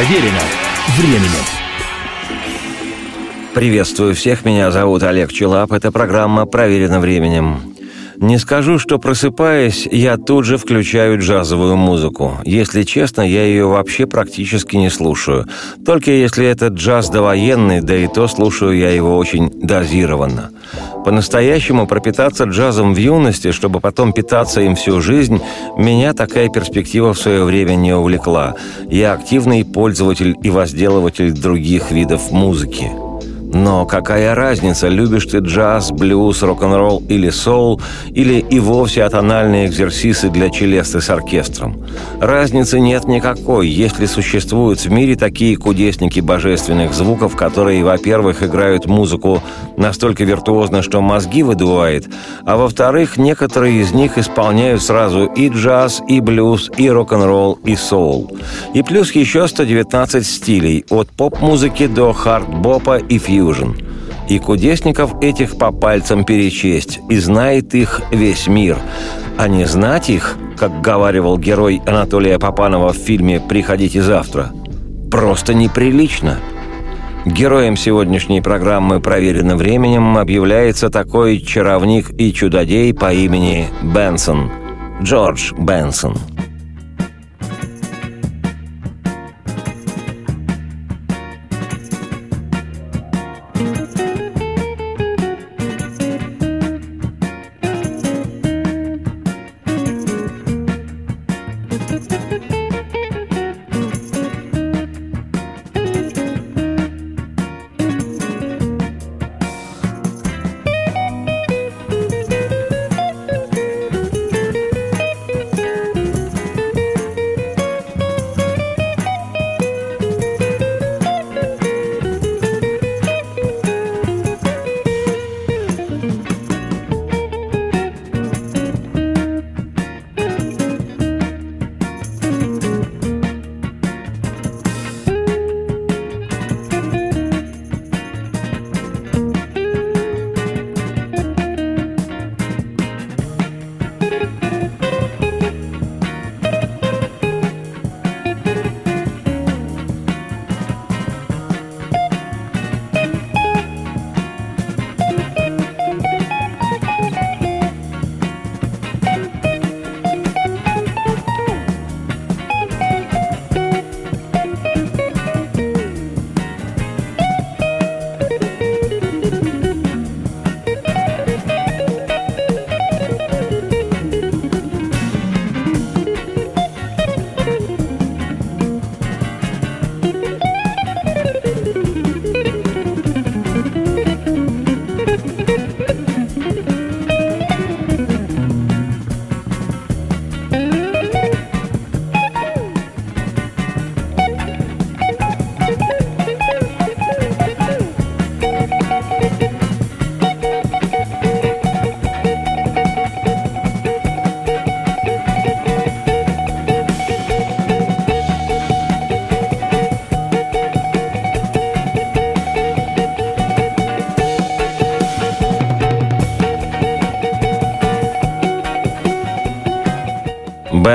Проверено временем. Приветствую всех, меня зовут Олег Челап. Это программа «Проверено временем». Не скажу, что просыпаясь, я тут же включаю джазовую музыку. Если честно, я ее вообще практически не слушаю. Только если это джаз довоенный, да и то слушаю я его очень дозированно. По-настоящему пропитаться джазом в юности, чтобы потом питаться им всю жизнь, меня такая перспектива в свое время не увлекла. Я активный пользователь и возделыватель других видов музыки. Но какая разница, любишь ты джаз, блюз, рок-н-ролл или соул, или и вовсе атональные экзерсисы для челесты с оркестром? Разницы нет никакой, если существуют в мире такие кудесники божественных звуков, которые, во-первых, играют музыку настолько виртуозно, что мозги выдувает, а во-вторых, некоторые из них исполняют сразу и джаз, и блюз, и рок-н-ролл, и соул. И плюс еще 119 стилей, от поп-музыки до хард-бопа и фьюжн Fusion. И кудесников этих по пальцам перечесть, и знает их весь мир. А не знать их, как говаривал герой Анатолия Попанова в фильме «Приходите завтра», просто неприлично. Героем сегодняшней программы «Проверено временем» объявляется такой чаровник и чудодей по имени Бенсон. Джордж Бенсон.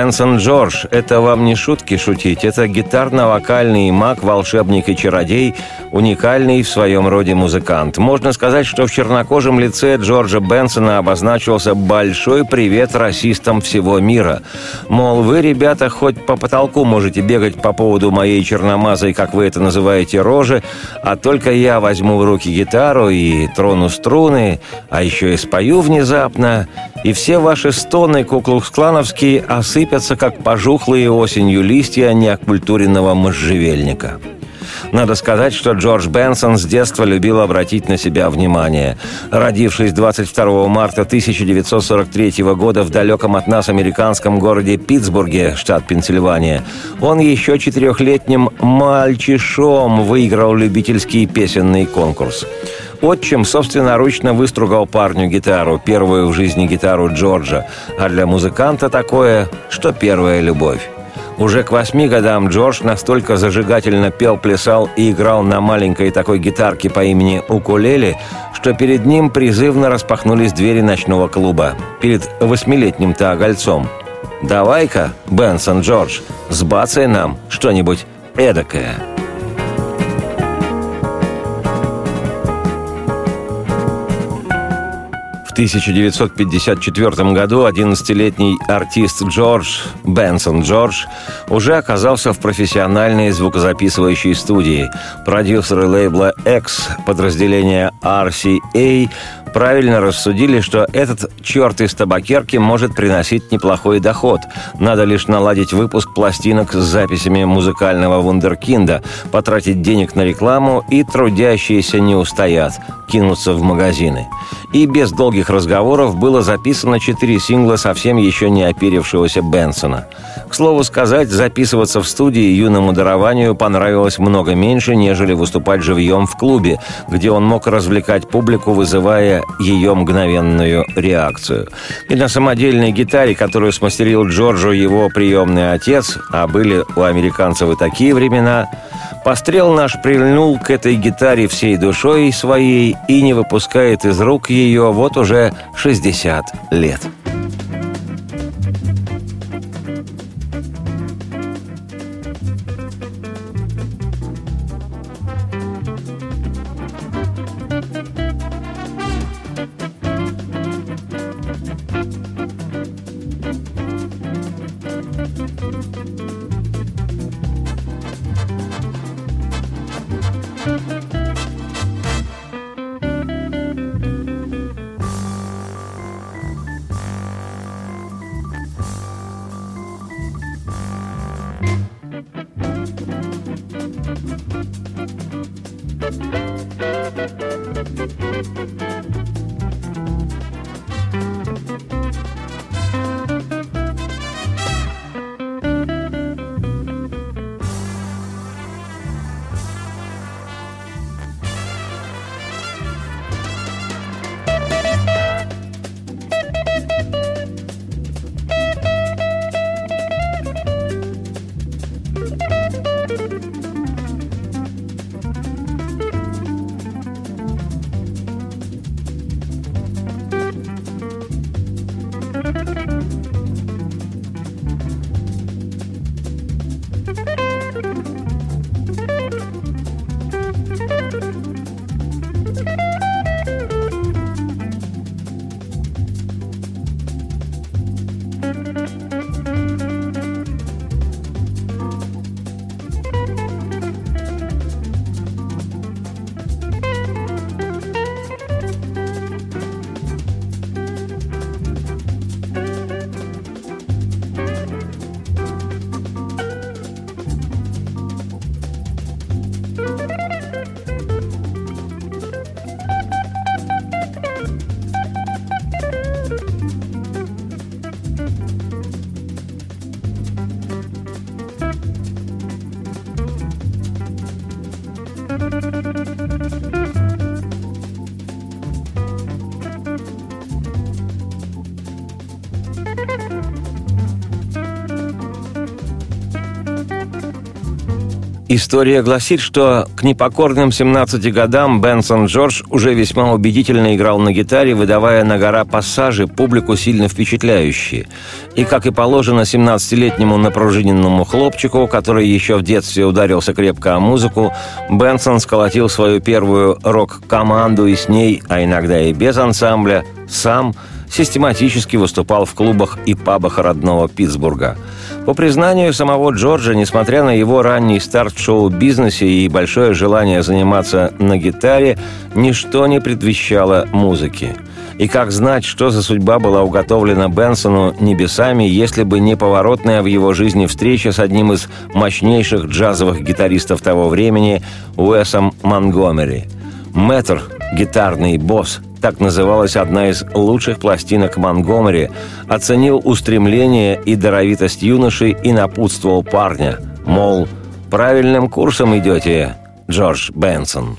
Бенсон Джордж – это вам не шутки шутить, это гитарно-вокальный маг, волшебник и чародей, уникальный в своем роде музыкант. Можно сказать, что в чернокожем лице Джорджа Бенсона обозначился большой привет расистам всего мира. Мол, вы, ребята, хоть по потолку можете бегать по поводу моей черномазой, как вы это называете, рожи, а только я возьму в руки гитару и трону струны, а еще и спою внезапно, и все ваши стоны куклукс-клановские осыпятся, как пожухлые осенью листья неокультуренного можжевельника. Надо сказать, что Джордж Бенсон с детства любил обратить на себя внимание. Родившись 22 марта 1943 года в далеком от нас американском городе Питтсбурге, штат Пенсильвания, он еще четырехлетним мальчишом выиграл любительский песенный конкурс. Отчим собственноручно выстругал парню гитару, первую в жизни гитару Джорджа, а для музыканта такое, что первая любовь. Уже к восьми годам Джордж настолько зажигательно пел, плясал и играл на маленькой такой гитарке по имени Укулеле, что перед ним призывно распахнулись двери ночного клуба. Перед восьмилетним-то огольцом. «Давай-ка, Бенсон Джордж, сбацай нам что-нибудь эдакое – 1954 году 11-летний артист Джордж Бенсон Джордж уже оказался в профессиональной звукозаписывающей студии. Продюсеры лейбла X подразделения RCA правильно рассудили, что этот черт из табакерки может приносить неплохой доход. Надо лишь наладить выпуск пластинок с записями музыкального вундеркинда, потратить денег на рекламу, и трудящиеся не устоят, кинуться в магазины. И без долгих разговоров было записано четыре сингла совсем еще не оперившегося Бенсона. К слову сказать, записываться в студии юному дарованию понравилось много меньше, нежели выступать живьем в клубе, где он мог развлекать публику, вызывая ее мгновенную реакцию. И на самодельной гитаре, которую смастерил Джорджу его приемный отец, а были у американцев и такие времена, пострел наш прильнул к этой гитаре всей душой своей и не выпускает из рук ее вот уже 60 лет. Thank you. История гласит, что к непокорным 17 годам Бенсон Джордж уже весьма убедительно играл на гитаре, выдавая на гора пассажи, публику сильно впечатляющие. И, как и положено 17-летнему напружиненному хлопчику, который еще в детстве ударился крепко о музыку, Бенсон сколотил свою первую рок-команду и с ней, а иногда и без ансамбля, сам систематически выступал в клубах и пабах родного Питтсбурга – по признанию самого Джорджа, несмотря на его ранний старт в шоу-бизнесе и большое желание заниматься на гитаре, ничто не предвещало музыки. И как знать, что за судьба была уготовлена Бенсону небесами, если бы не поворотная в его жизни встреча с одним из мощнейших джазовых гитаристов того времени Уэсом Монгомери. Мэтр, гитарный босс, так называлась одна из лучших пластинок Монгомери, оценил устремление и даровитость юноши и напутствовал парня, мол, правильным курсом идете, Джордж Бенсон.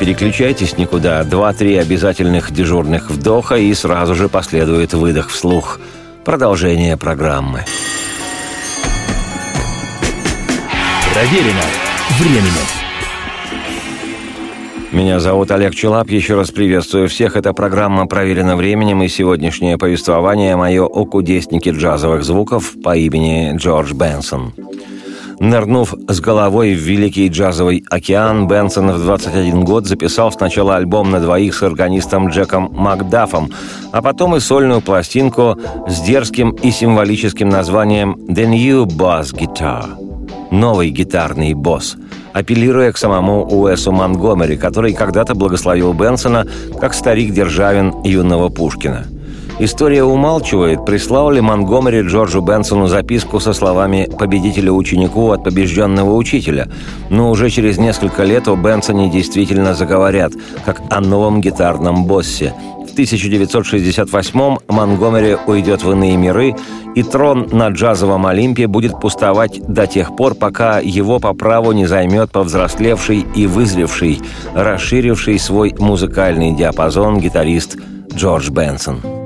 Переключайтесь никуда. Два-три обязательных дежурных вдоха и сразу же последует выдох вслух. Продолжение программы. Проверено временем. Меня зовут Олег Челап. Еще раз приветствую всех. Эта программа проверена временем, и сегодняшнее повествование мое о кудеснике джазовых звуков по имени Джордж Бенсон. Нырнув с головой в великий джазовый океан, Бенсон в 21 год записал сначала альбом на двоих с органистом Джеком Макдафом, а потом и сольную пластинку с дерзким и символическим названием «The New Bass Guitar» — «Новый гитарный босс», апеллируя к самому Уэсу Монгомери, который когда-то благословил Бенсона как старик Державин юного Пушкина — История умалчивает, прислал ли Монгомери Джорджу Бенсону записку со словами «победителя ученику от побежденного учителя», но уже через несколько лет о Бенсоне действительно заговорят, как о новом гитарном боссе. В 1968-м Монгомери уйдет в иные миры, и трон на джазовом Олимпе будет пустовать до тех пор, пока его по праву не займет повзрослевший и вызревший, расширивший свой музыкальный диапазон гитарист Джордж Бенсон.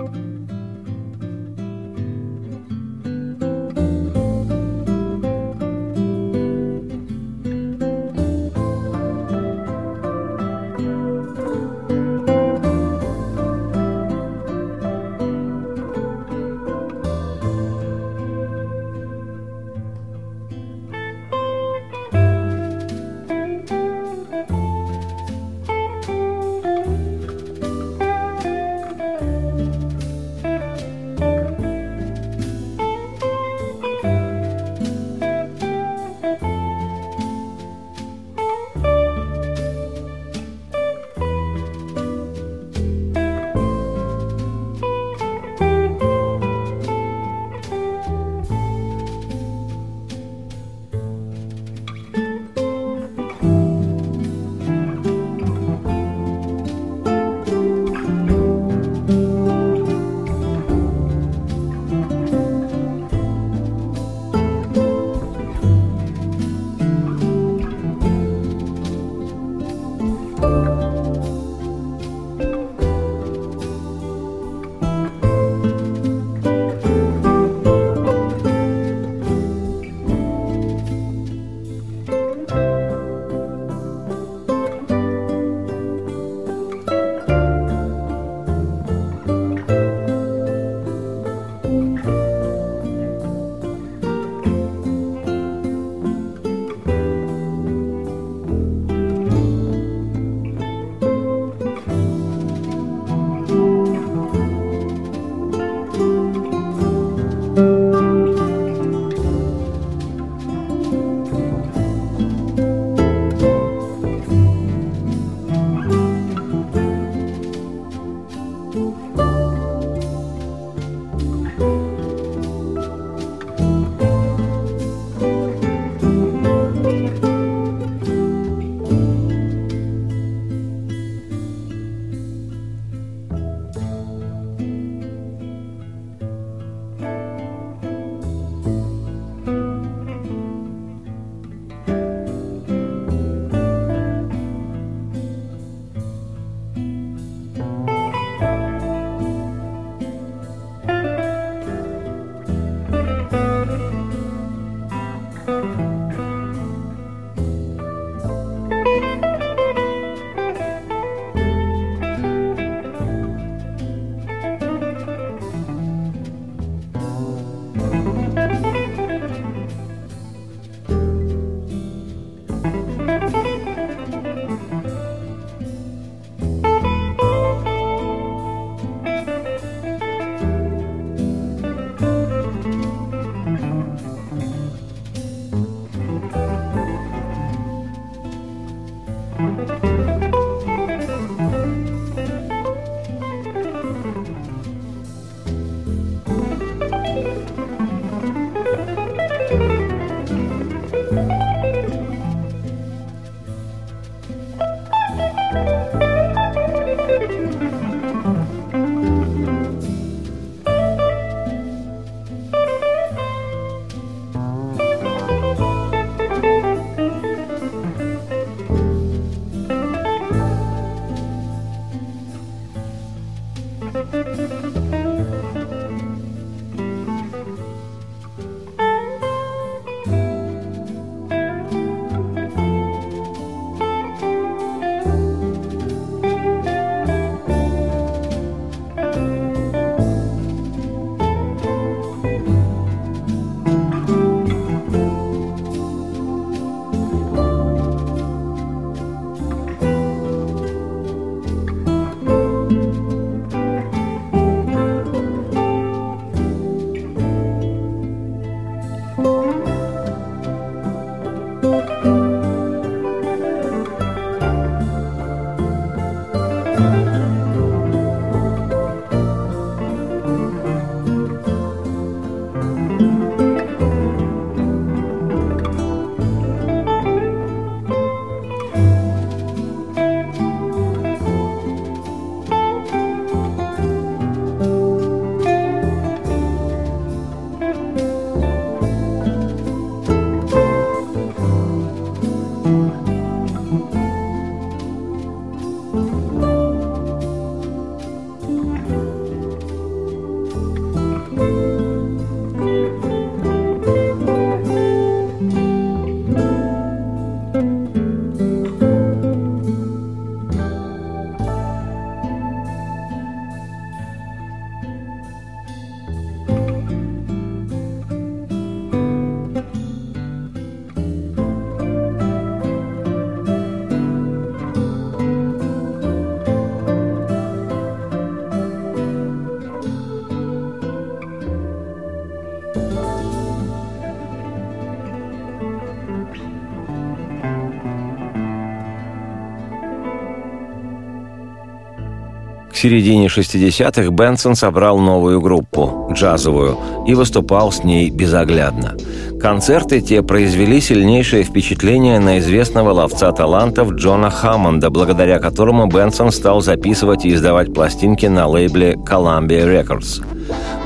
Середине 60-х Бенсон собрал новую группу, джазовую, и выступал с ней безоглядно. Концерты те произвели сильнейшее впечатление на известного ловца талантов Джона Хаммонда, благодаря которому Бенсон стал записывать и издавать пластинки на лейбле Columbia Records –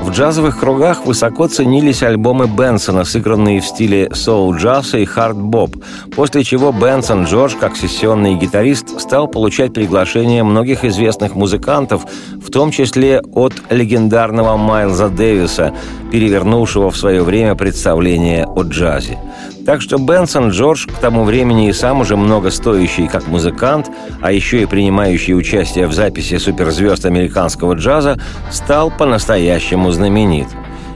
в джазовых кругах высоко ценились альбомы Бенсона, сыгранные в стиле соул-джаза и хард-боб, после чего Бенсон Джордж, как сессионный гитарист, стал получать приглашения многих известных музыкантов, в том числе от легендарного Майлза Дэвиса, перевернувшего в свое время представление о джазе. Так что Бенсон Джордж, к тому времени и сам уже много стоящий как музыкант, а еще и принимающий участие в записи суперзвезд американского джаза, стал по-настоящему знаменит.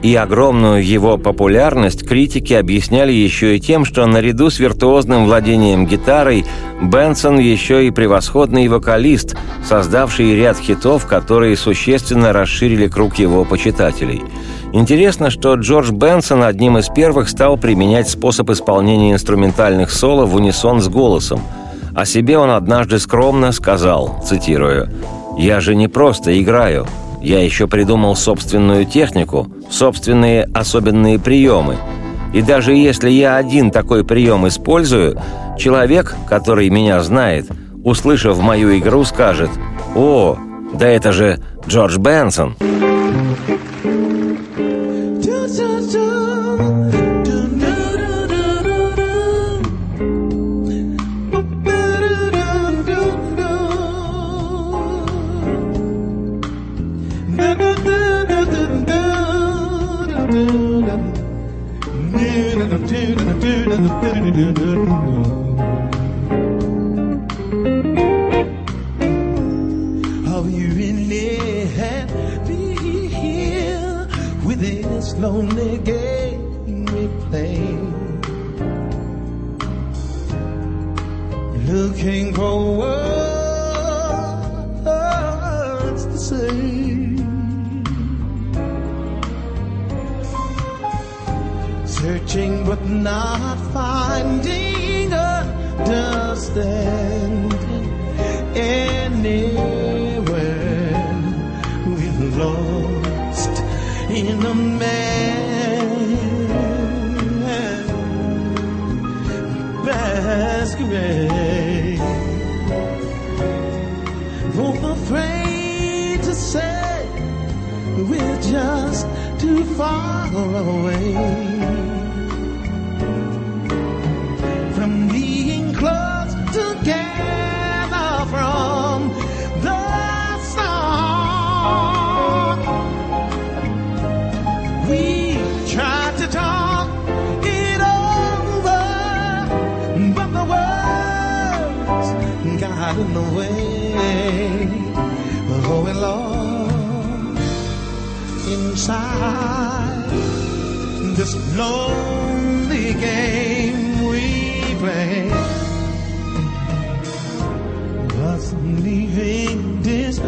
И огромную его популярность критики объясняли еще и тем, что наряду с виртуозным владением гитарой Бенсон еще и превосходный вокалист, создавший ряд хитов, которые существенно расширили круг его почитателей – Интересно, что Джордж Бенсон одним из первых стал применять способ исполнения инструментальных соло в унисон с голосом. О себе он однажды скромно сказал, цитирую, «Я же не просто играю, я еще придумал собственную технику, собственные особенные приемы. И даже если я один такой прием использую, человек, который меня знает, услышав мою игру, скажет «О, да это же Джордж Бенсон!» Inside this lonely game we play. But leaving this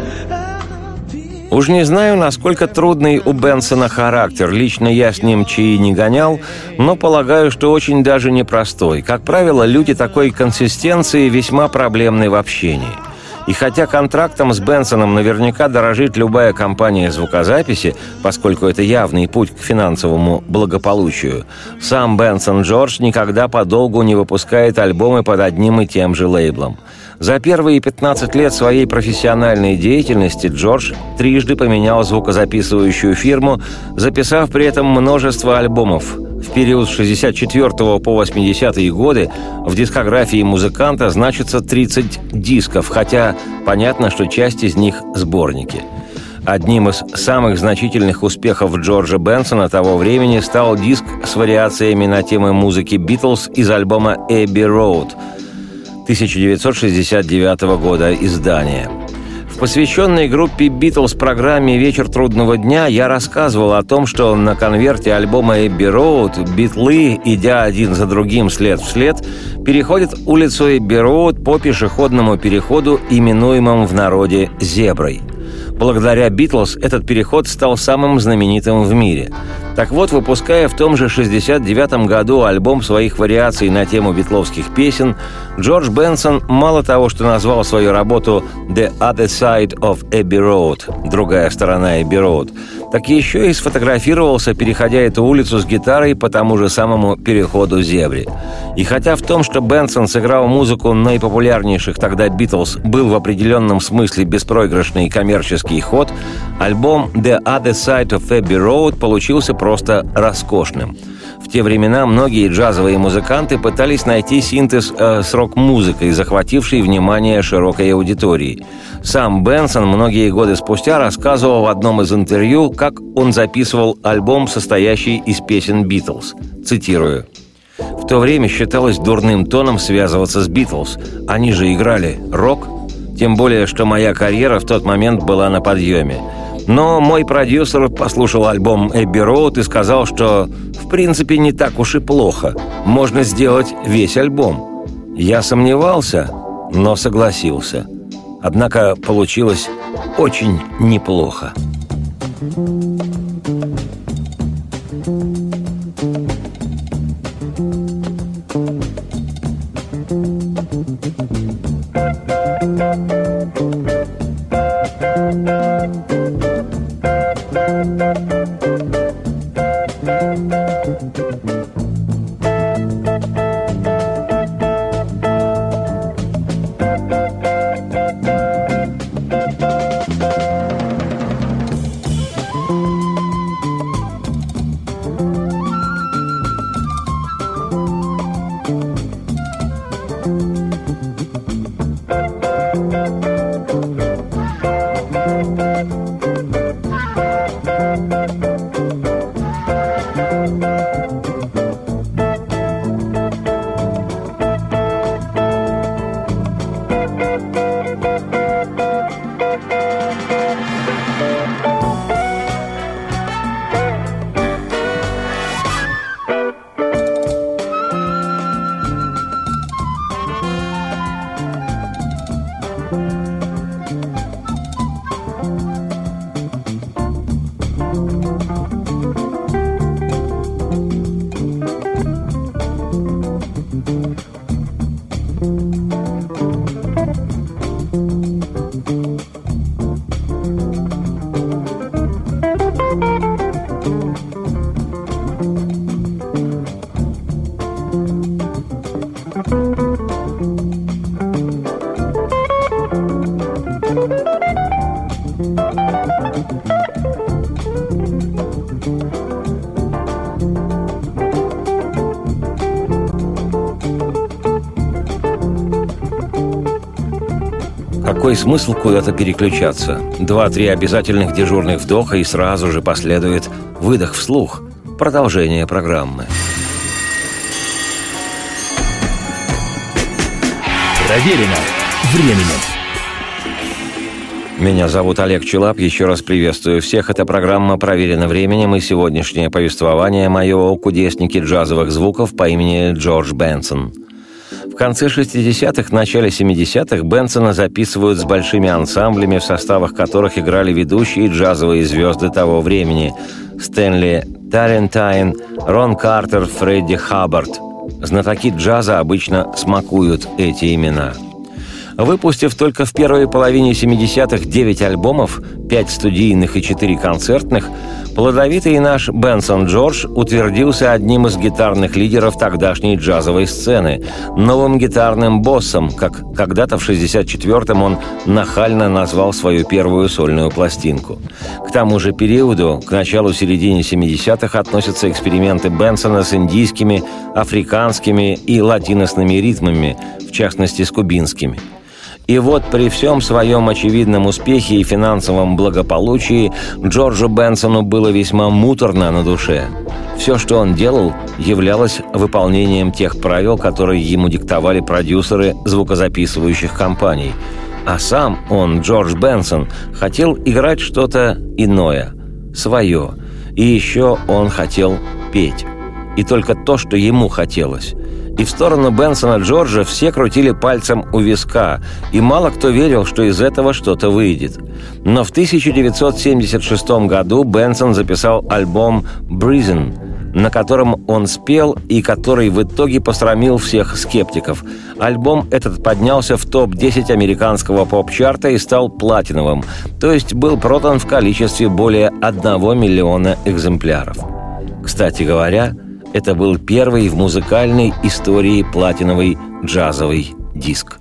Уж не знаю, насколько трудный у Бенсона характер. Лично я с ним чаи не гонял, но полагаю, что очень даже непростой. Как правило, люди такой консистенции весьма проблемны в общении. И хотя контрактом с Бенсоном наверняка дорожит любая компания звукозаписи, поскольку это явный путь к финансовому благополучию, сам Бенсон Джордж никогда подолгу не выпускает альбомы под одним и тем же лейблом. За первые 15 лет своей профессиональной деятельности Джордж трижды поменял звукозаписывающую фирму, записав при этом множество альбомов, в период с 64 по 80 годы в дискографии музыканта значится 30 дисков, хотя понятно, что часть из них – сборники. Одним из самых значительных успехов Джорджа Бенсона того времени стал диск с вариациями на темы музыки «Битлз» из альбома «Эбби Роуд» 1969 года издания – посвященной группе «Битлз» программе «Вечер трудного дня» я рассказывал о том, что на конверте альбома «Эбби Роуд» битлы, идя один за другим след в след, переходят улицу Эбби Роуд по пешеходному переходу, именуемому в народе «Зеброй». Благодаря «Битлз» этот переход стал самым знаменитым в мире. Так вот, выпуская в том же 69 году альбом своих вариаций на тему битловских песен, Джордж Бенсон мало того, что назвал свою работу «The Other Side of Abbey Road» – «Другая сторона Abbey Road», так еще и сфотографировался, переходя эту улицу с гитарой по тому же самому переходу Зебри. И хотя в том, что Бенсон сыграл музыку наипопулярнейших тогда Битлз, был в определенном смысле беспроигрышный коммерческий ход, альбом «The Other Side of Abbey Road» получился просто роскошным. В те времена многие джазовые музыканты пытались найти синтез э, с рок-музыкой, захватившей внимание широкой аудитории. Сам Бенсон многие годы спустя рассказывал в одном из интервью, как он записывал альбом, состоящий из песен «Битлз». Цитирую. «В то время считалось дурным тоном связываться с «Битлз». Они же играли рок. Тем более, что моя карьера в тот момент была на подъеме. Но мой продюсер послушал альбом «Эбби Роуд» и сказал, что в принципе не так уж и плохо. Можно сделать весь альбом. Я сомневался, но согласился. Однако получилось очень неплохо. Какой смысл куда-то переключаться? Два-три обязательных дежурных вдоха и сразу же последует выдох вслух. Продолжение программы. Проверено временем. Меня зовут Олег Челап. Еще раз приветствую всех. Это программа «Проверено временем» и сегодняшнее повествование мое о кудеснике джазовых звуков по имени Джордж Бенсон – конце 60-х, начале 70-х Бенсона записывают с большими ансамблями, в составах которых играли ведущие джазовые звезды того времени – Стэнли Тарентайн, Рон Картер, Фредди Хаббард. Знатоки джаза обычно смакуют эти имена – Выпустив только в первой половине 70-х 9 альбомов, 5 студийных и 4 концертных, плодовитый наш Бенсон Джордж утвердился одним из гитарных лидеров тогдашней джазовой сцены, новым гитарным боссом, как когда-то в 64-м он нахально назвал свою первую сольную пластинку. К тому же периоду, к началу-середине 70-х, относятся эксперименты Бенсона с индийскими, африканскими и латиносными ритмами, в частности с кубинскими – и вот при всем своем очевидном успехе и финансовом благополучии Джорджу Бенсону было весьма муторно на душе. Все, что он делал, являлось выполнением тех правил, которые ему диктовали продюсеры звукозаписывающих компаний. А сам он, Джордж Бенсон, хотел играть что-то иное, свое. И еще он хотел петь. И только то, что ему хотелось – И в сторону Бенсона Джорджа все крутили пальцем у виска, и мало кто верил, что из этого что-то выйдет. Но в 1976 году Бенсон записал альбом «Breathing», на котором он спел и который в итоге посрамил всех скептиков. Альбом этот поднялся в топ-10 американского поп-чарта и стал платиновым, то есть был продан в количестве более 1 миллиона экземпляров. Кстати говоря, это был первый в музыкальной истории платиновый джазовый диск.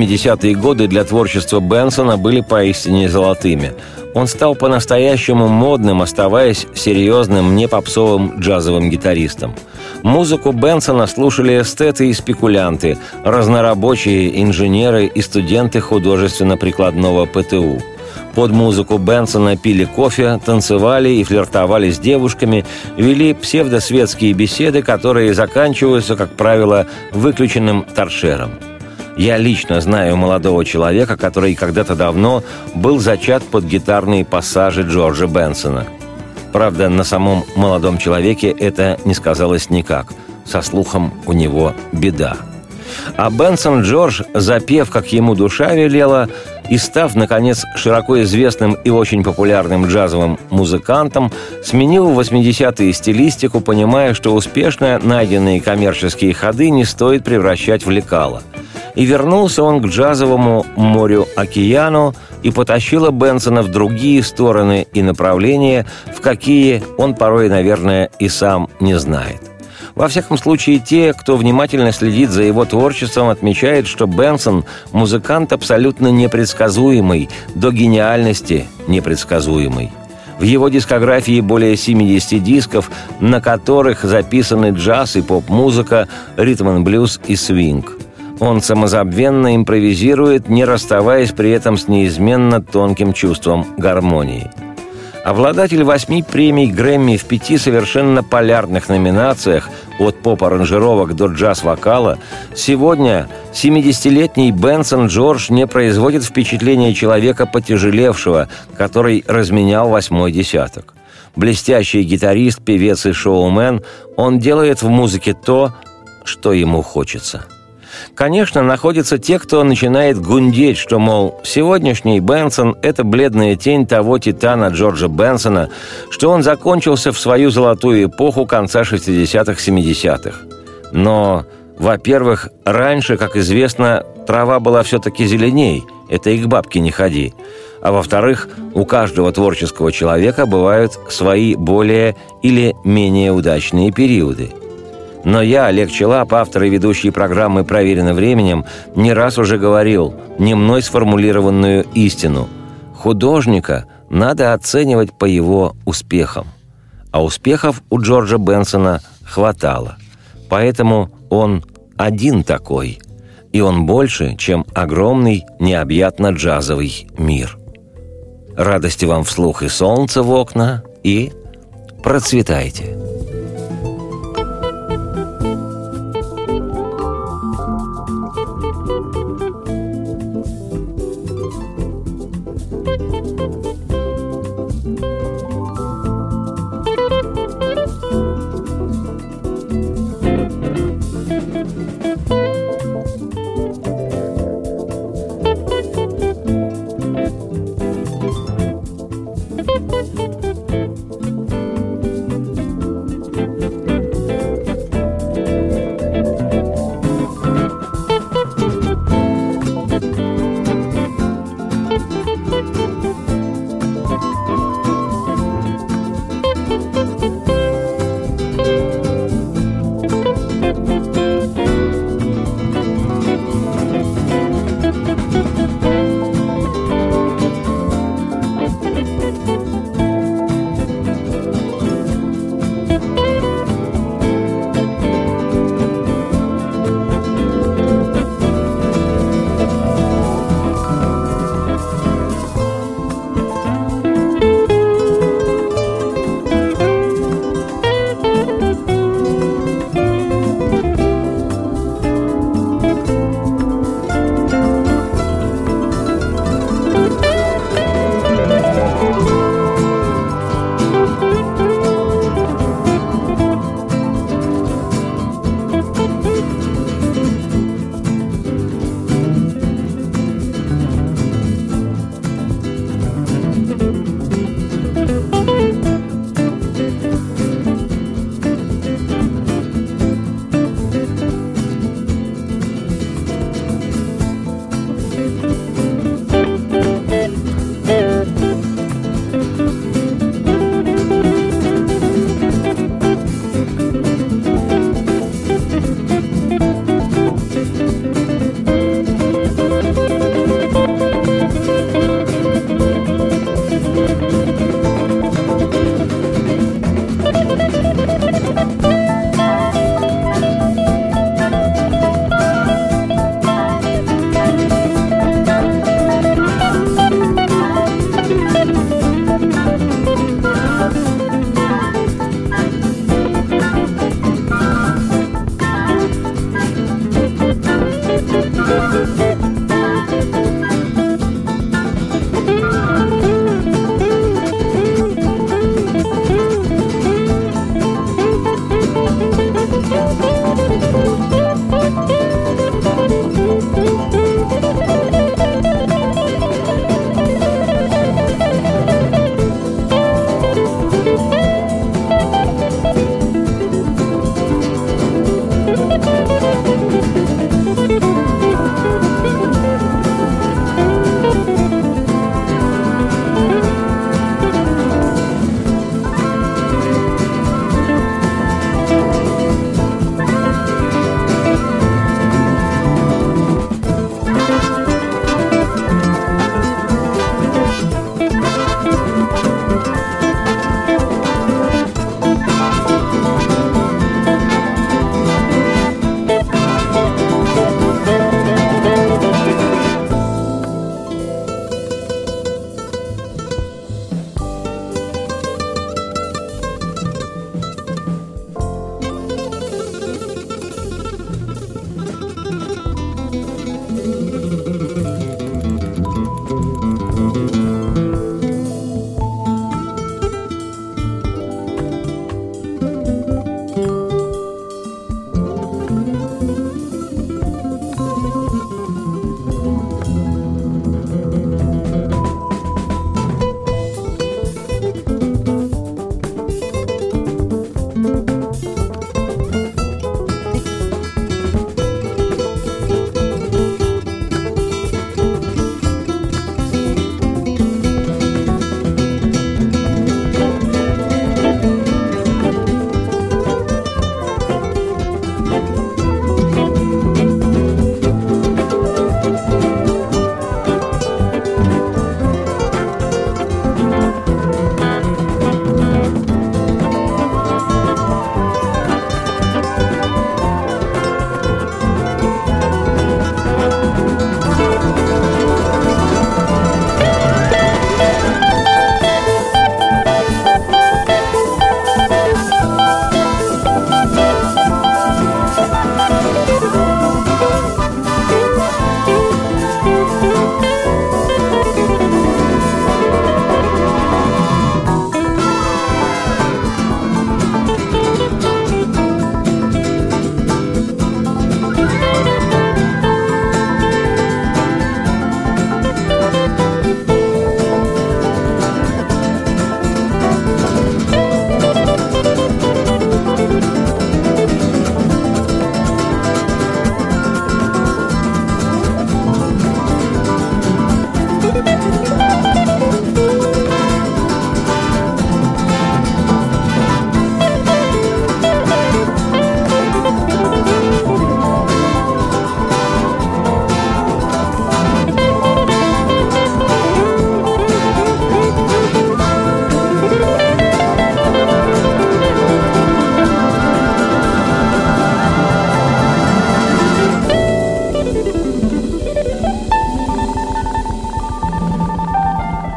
70-е годы для творчества Бенсона были поистине золотыми. Он стал по-настоящему модным, оставаясь серьезным, не попсовым джазовым гитаристом. Музыку Бенсона слушали эстеты и спекулянты, разнорабочие, инженеры и студенты художественно-прикладного ПТУ. Под музыку Бенсона пили кофе, танцевали и флиртовали с девушками, вели псевдосветские беседы, которые заканчиваются, как правило, выключенным торшером – я лично знаю молодого человека, который когда-то давно был зачат под гитарные пассажи Джорджа Бенсона. Правда, на самом молодом человеке это не сказалось никак. Со слухом у него беда. А Бенсон Джордж, запев, как ему душа велела, и став, наконец, широко известным и очень популярным джазовым музыкантом, сменил в 80-е стилистику, понимая, что успешно найденные коммерческие ходы не стоит превращать в лекало – и вернулся он к джазовому морю-океану и потащила Бенсона в другие стороны и направления, в какие он порой, наверное, и сам не знает. Во всяком случае, те, кто внимательно следит за его творчеством, отмечают, что Бенсон – музыкант абсолютно непредсказуемый, до гениальности непредсказуемый. В его дискографии более 70 дисков, на которых записаны джаз и поп-музыка, ритм-н-блюз и свинг. Он самозабвенно импровизирует, не расставаясь при этом с неизменно тонким чувством гармонии – Обладатель восьми премий Грэмми в пяти совершенно полярных номинациях от поп-аранжировок до джаз-вокала, сегодня 70-летний Бенсон Джордж не производит впечатления человека потяжелевшего, который разменял восьмой десяток. Блестящий гитарист, певец и шоумен, он делает в музыке то, что ему хочется – Конечно, находятся те, кто начинает гундеть, что, мол, сегодняшний Бенсон – это бледная тень того титана Джорджа Бенсона, что он закончился в свою золотую эпоху конца 60-х, 70-х. Но, во-первых, раньше, как известно, трава была все-таки зеленей, это и к бабке не ходи. А во-вторых, у каждого творческого человека бывают свои более или менее удачные периоды – но я, Олег Челап, автор и ведущий программы «Проверено временем», не раз уже говорил не мной сформулированную истину. Художника надо оценивать по его успехам. А успехов у Джорджа Бенсона хватало. Поэтому он один такой. И он больше, чем огромный, необъятно джазовый мир. Радости вам вслух и солнце в окна, и процветайте.